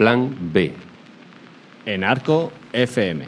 Plan B. En Arco FM.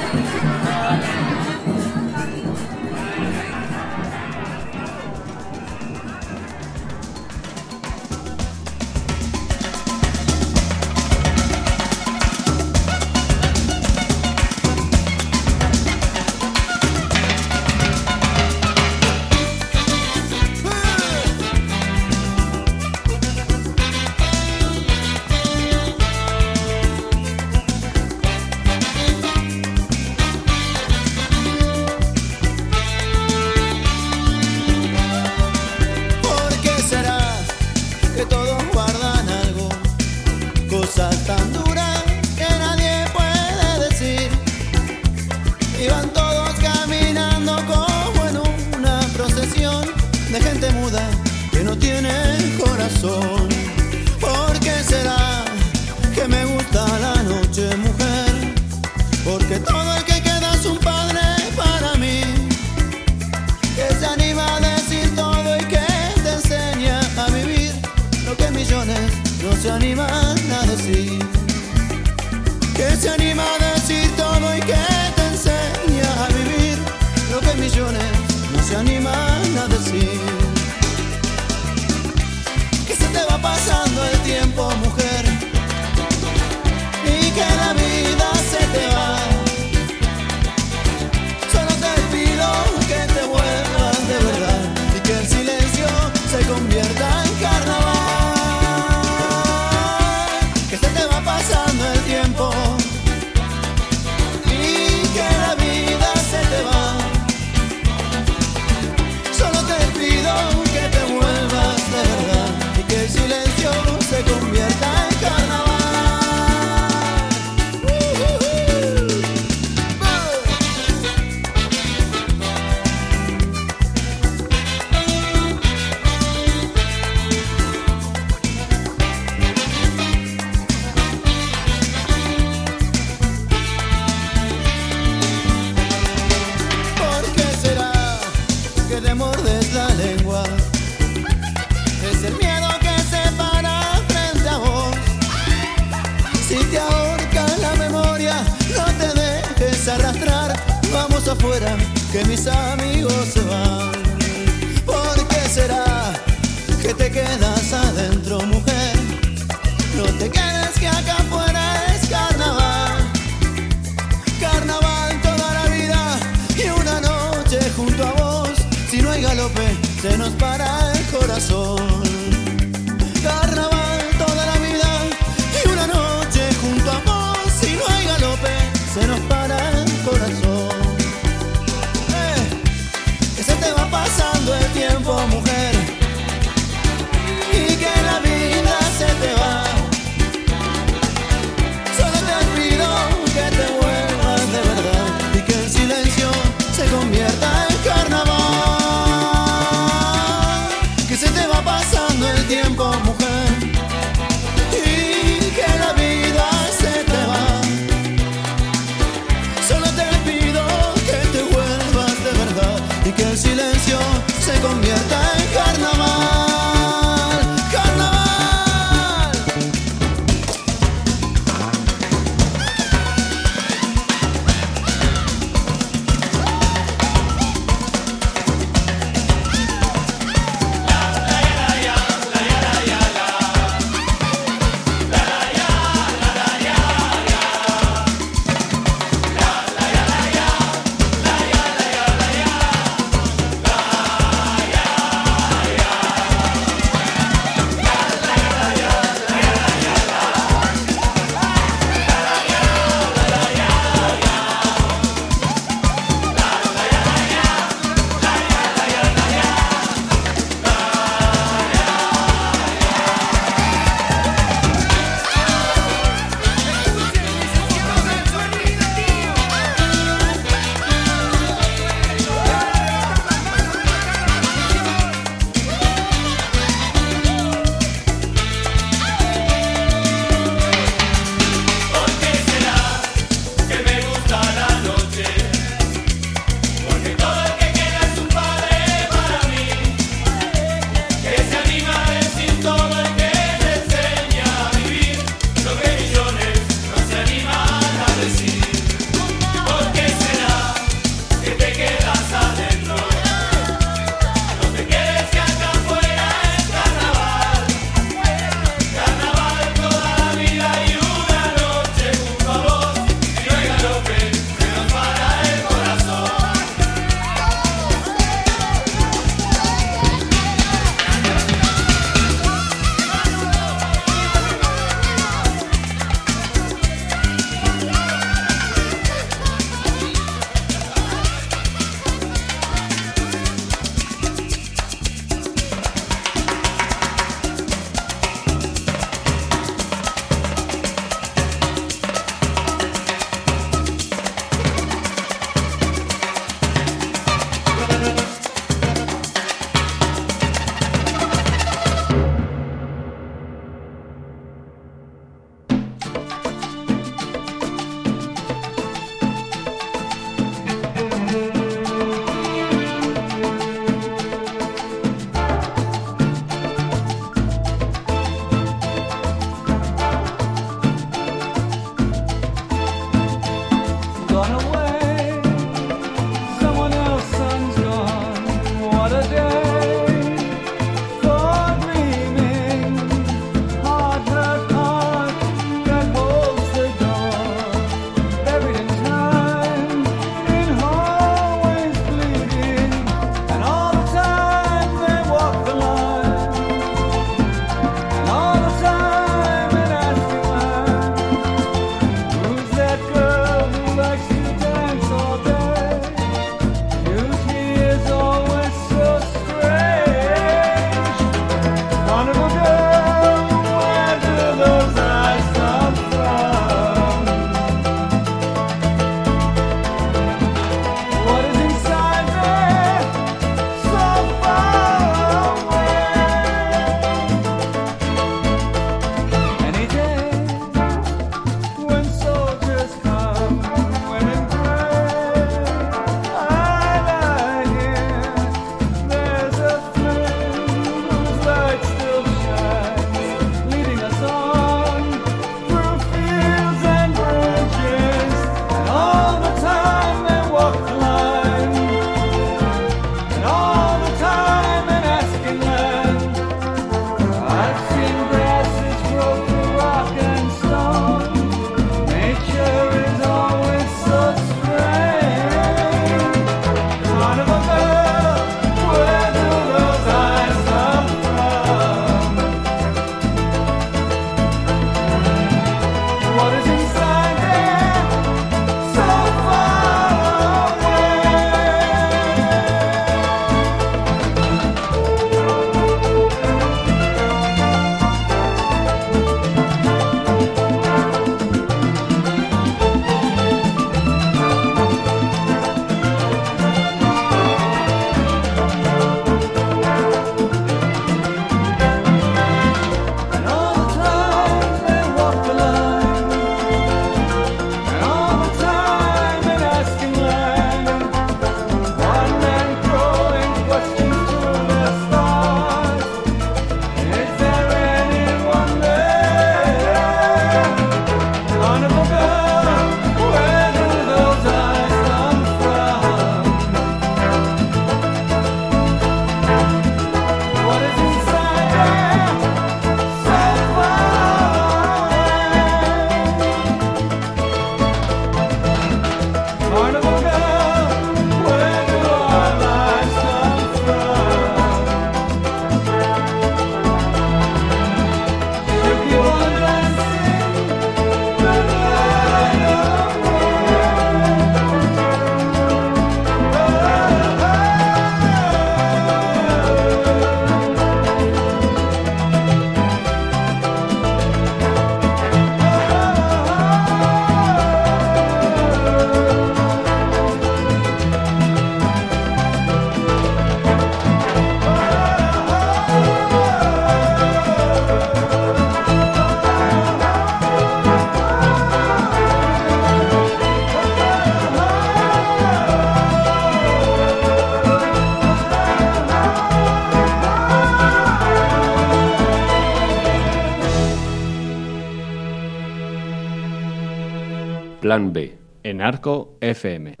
Narco FM.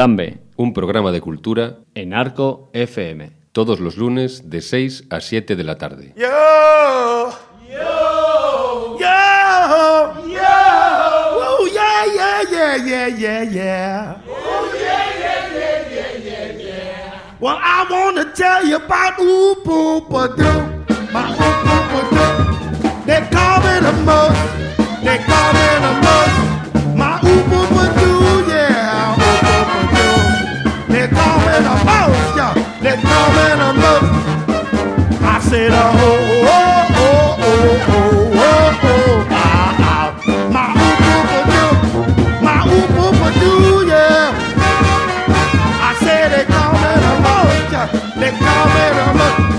Plan B, un programa de cultura en Arco FM, todos los lunes de 6 a 7 de la tarde. Yo, yo, yo, yo. Oh yeah, yeah, yeah, yeah, yeah, yeah. Oh yeah, yeah, yeah, yeah, yeah, yeah. Well, I want to tell you about doo, my doo. They call me the most, they call me the most, call me the most. I said, oh, oh, oh, oh, oh, oh, oh, oh, ah, ah. My boo ba doo, my boo ba doo, yeah. I said they call me the most, they call me the most.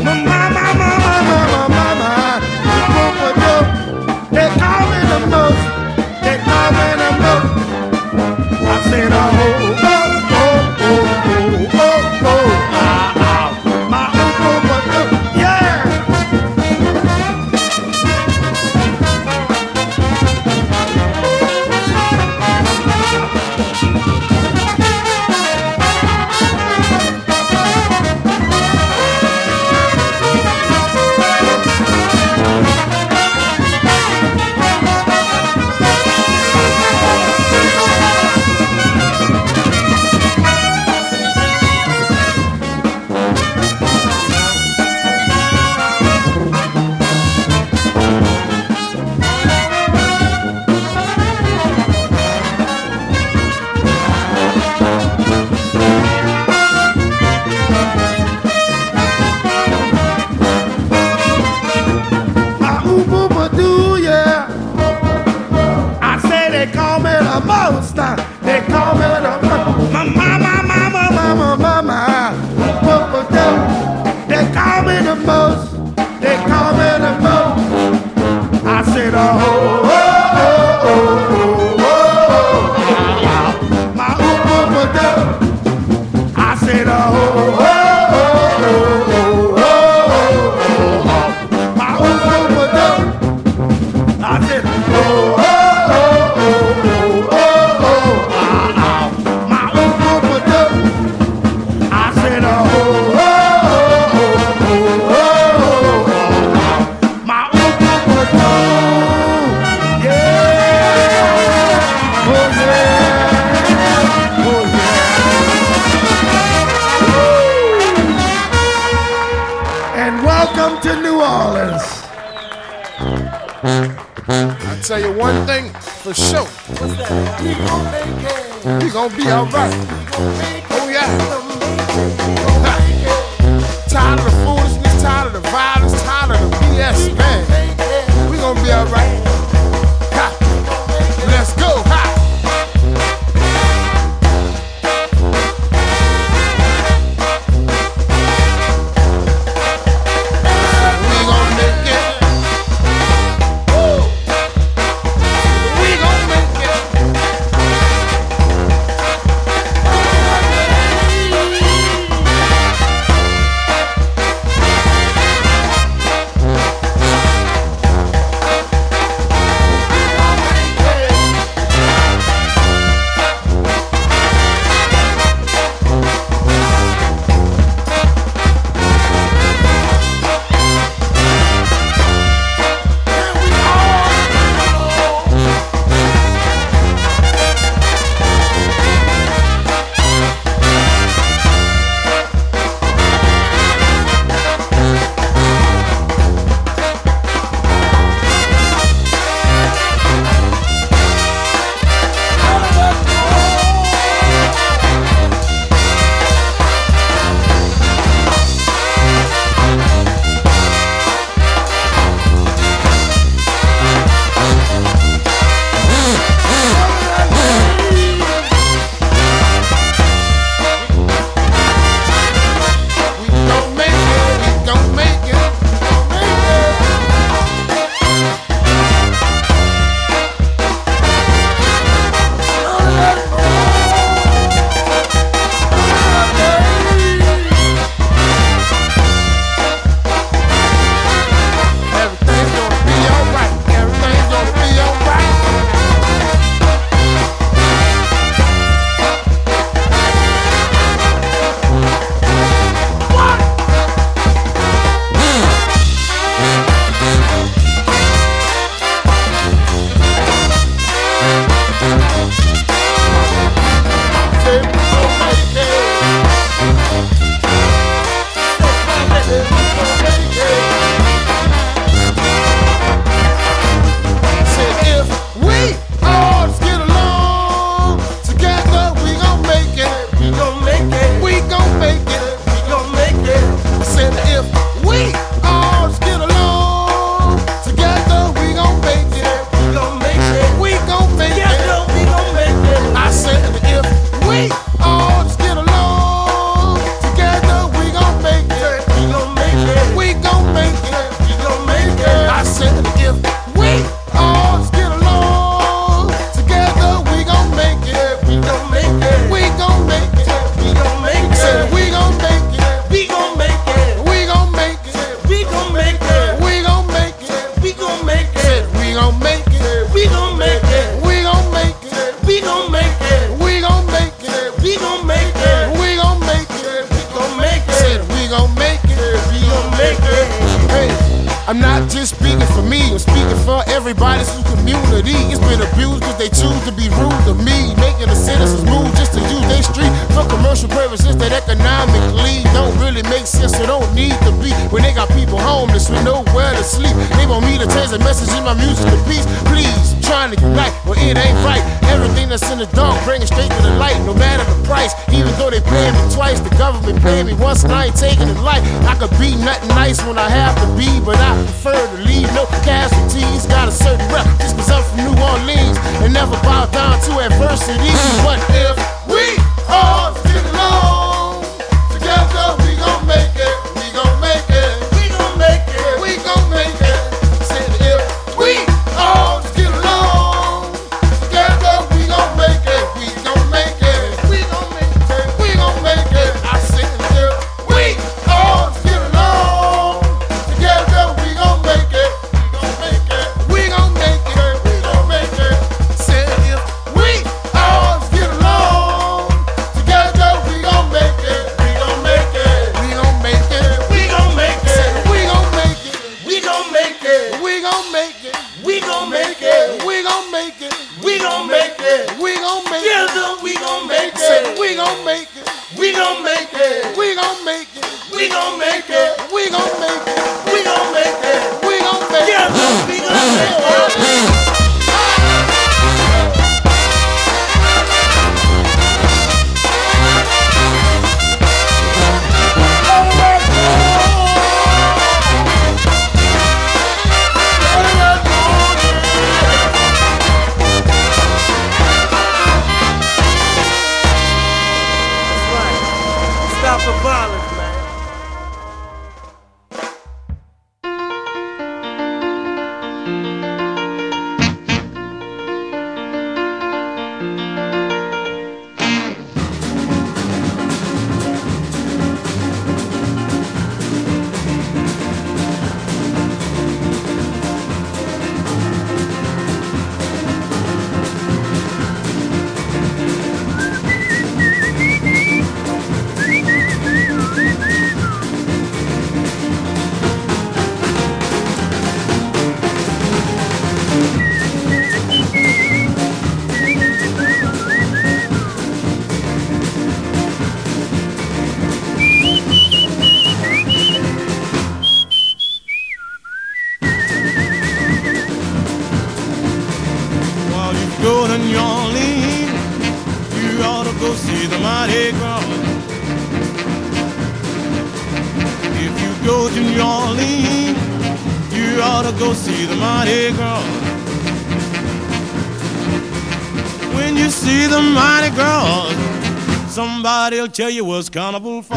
Somebody'll tell you what's carnival for.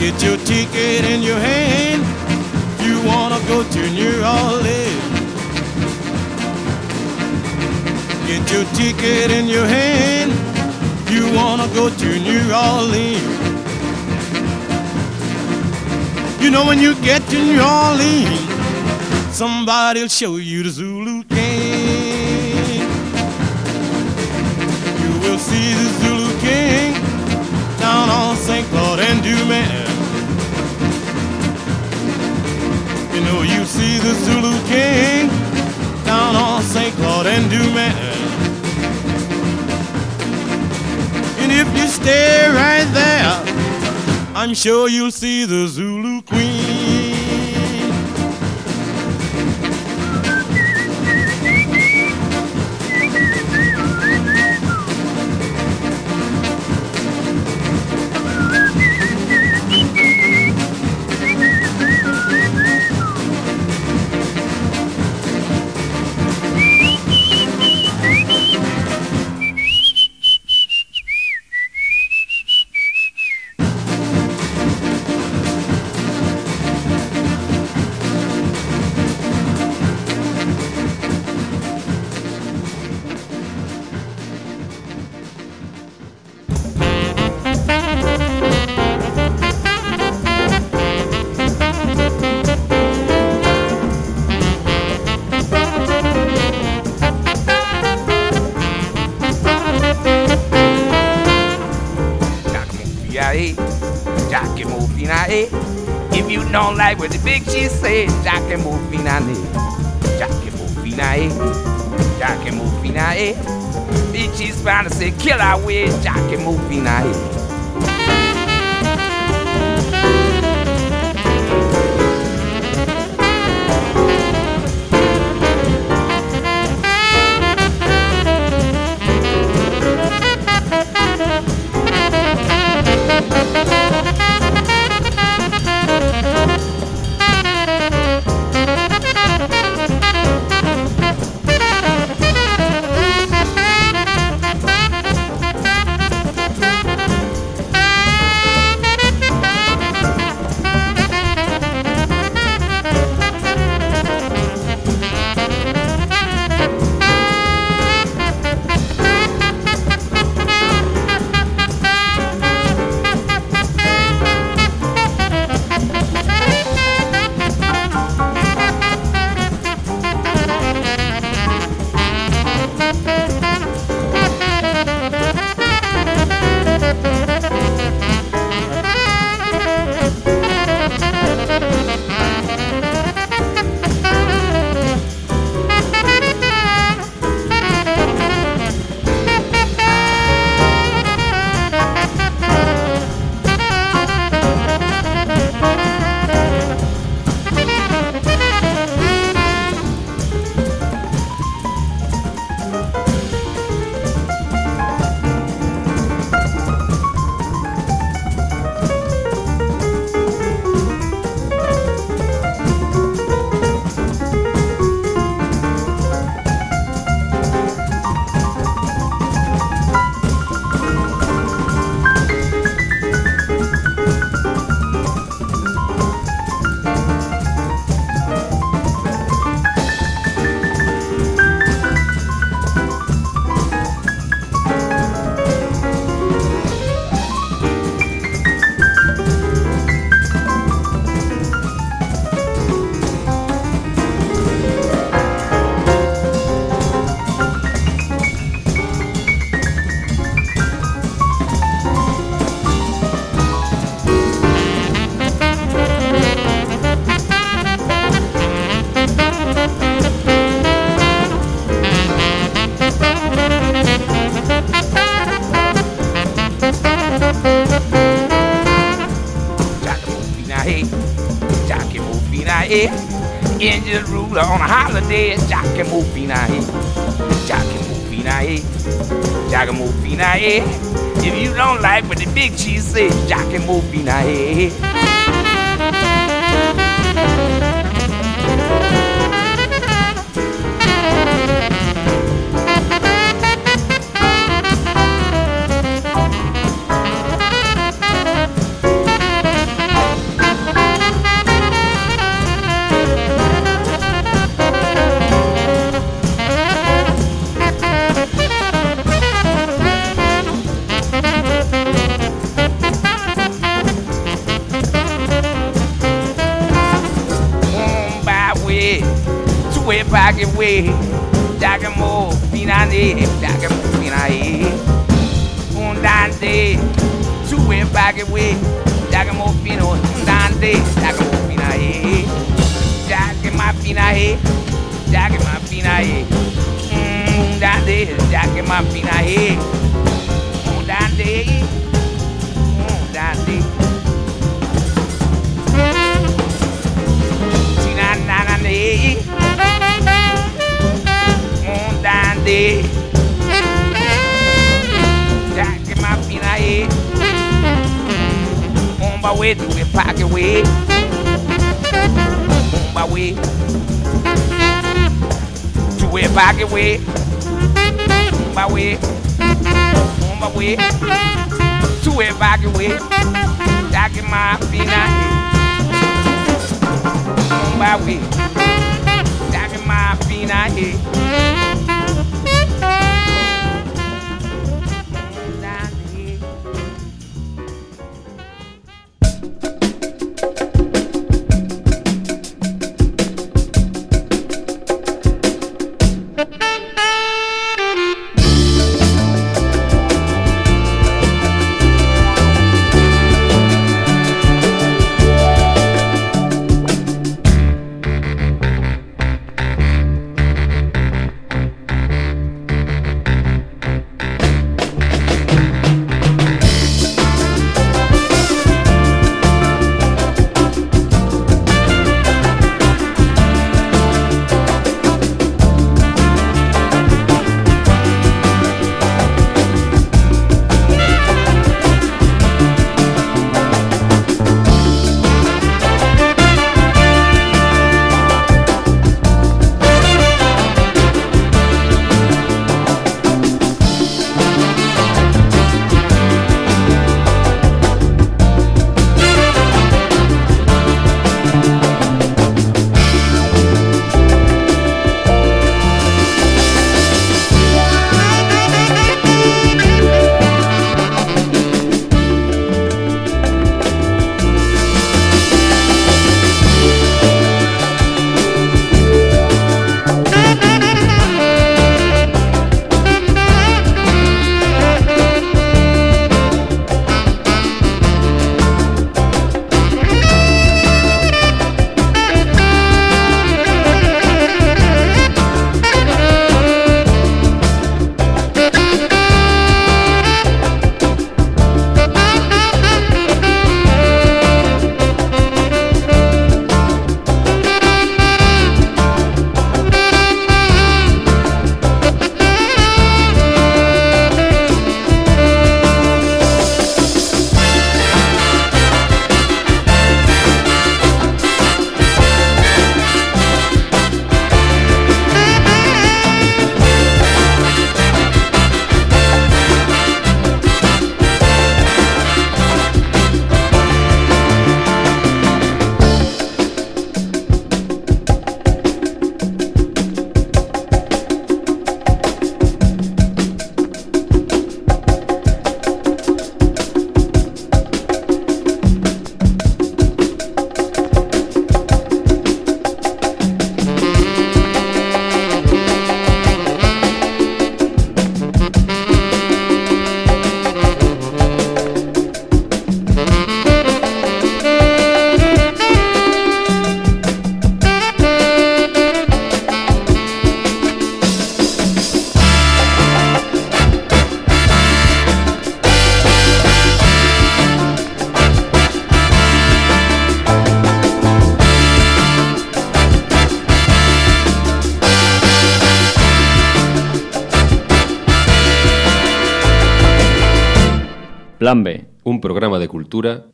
Get your ticket in your hand you wanna go to New Orleans. Get your ticket in your hand you wanna go to New Orleans. You know when you get to New Orleans, somebody'll show you the Zulu see the Zulu King down on St. Claude and Dumas. You know you see the Zulu King down on St. Claude and Dumas. And if you stay right there, I'm sure you'll see the Zulu cheese say, Jackie Mofina, Jackie Mofina, Jackie Mofina, Big cheese bound to say, kill our way, Jackie Mofina. way, on my way, to way back away, back in my peanut. On my way, back in my peanut.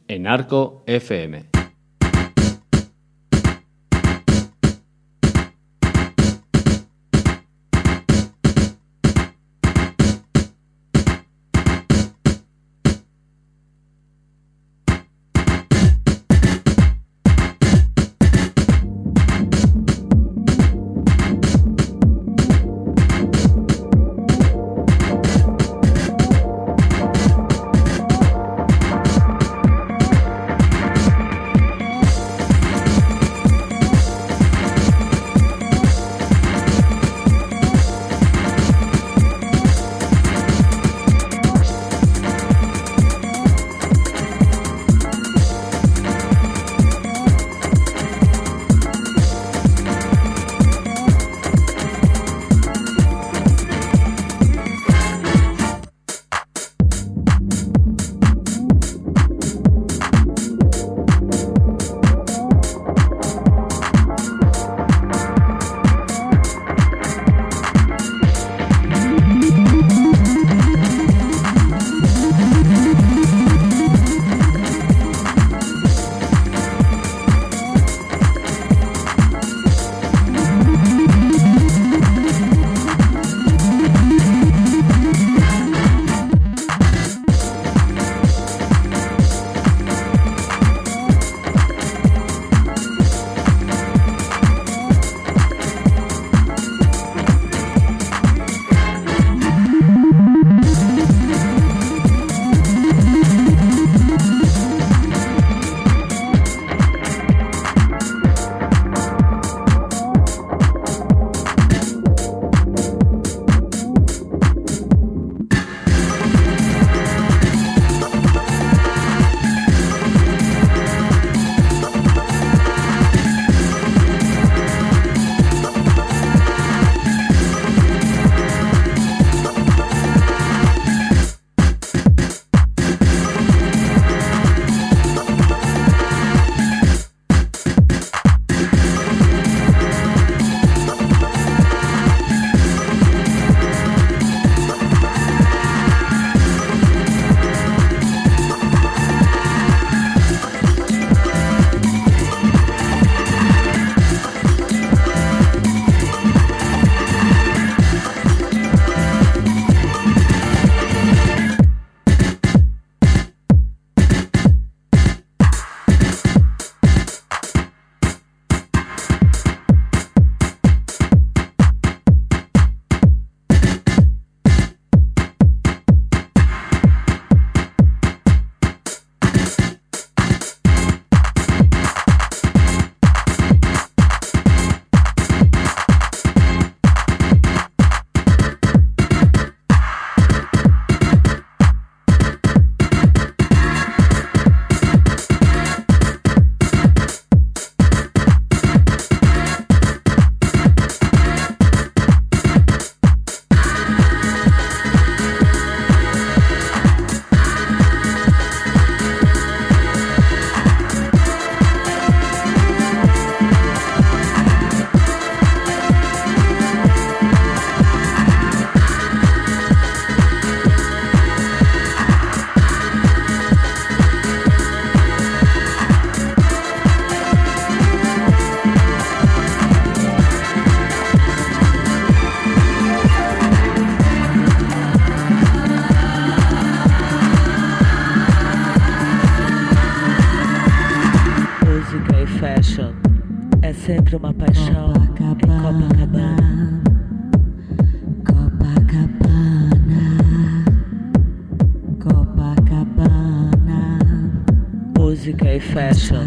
En Arco FM. fashion.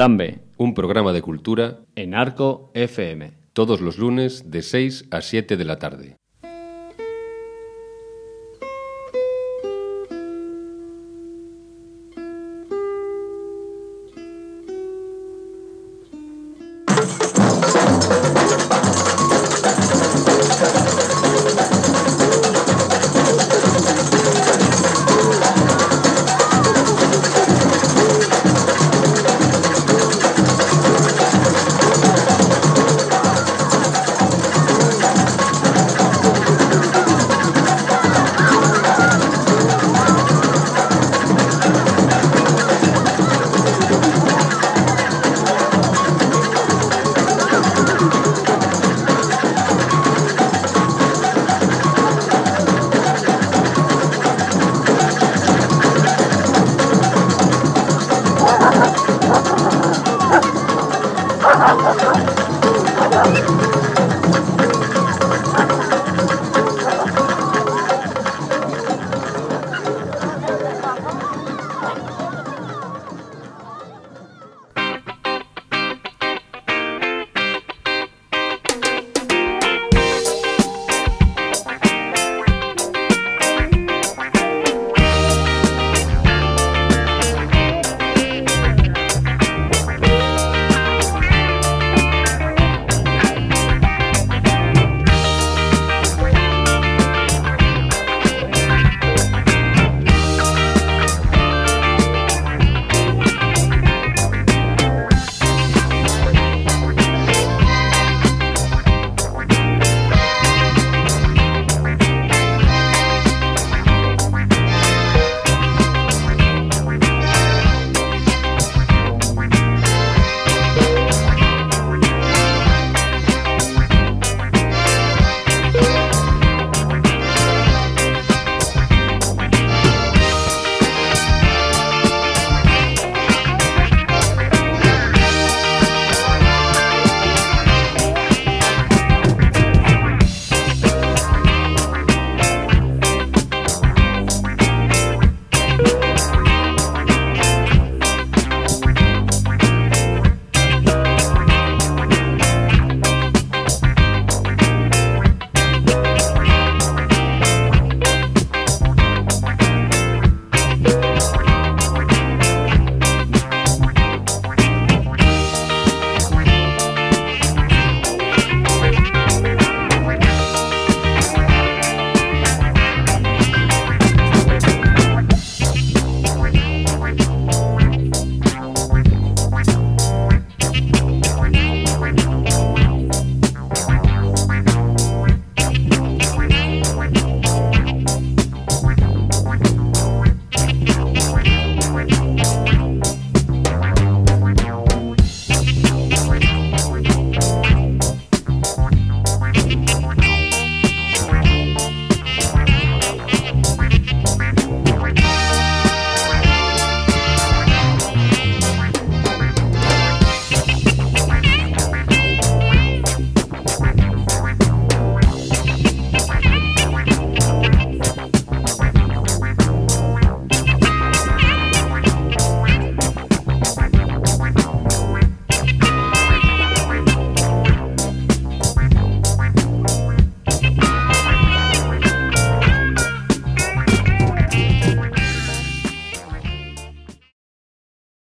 Plan B, un programa de cultura en Arco FM, todos los lunes de 6 a 7 de la tarde.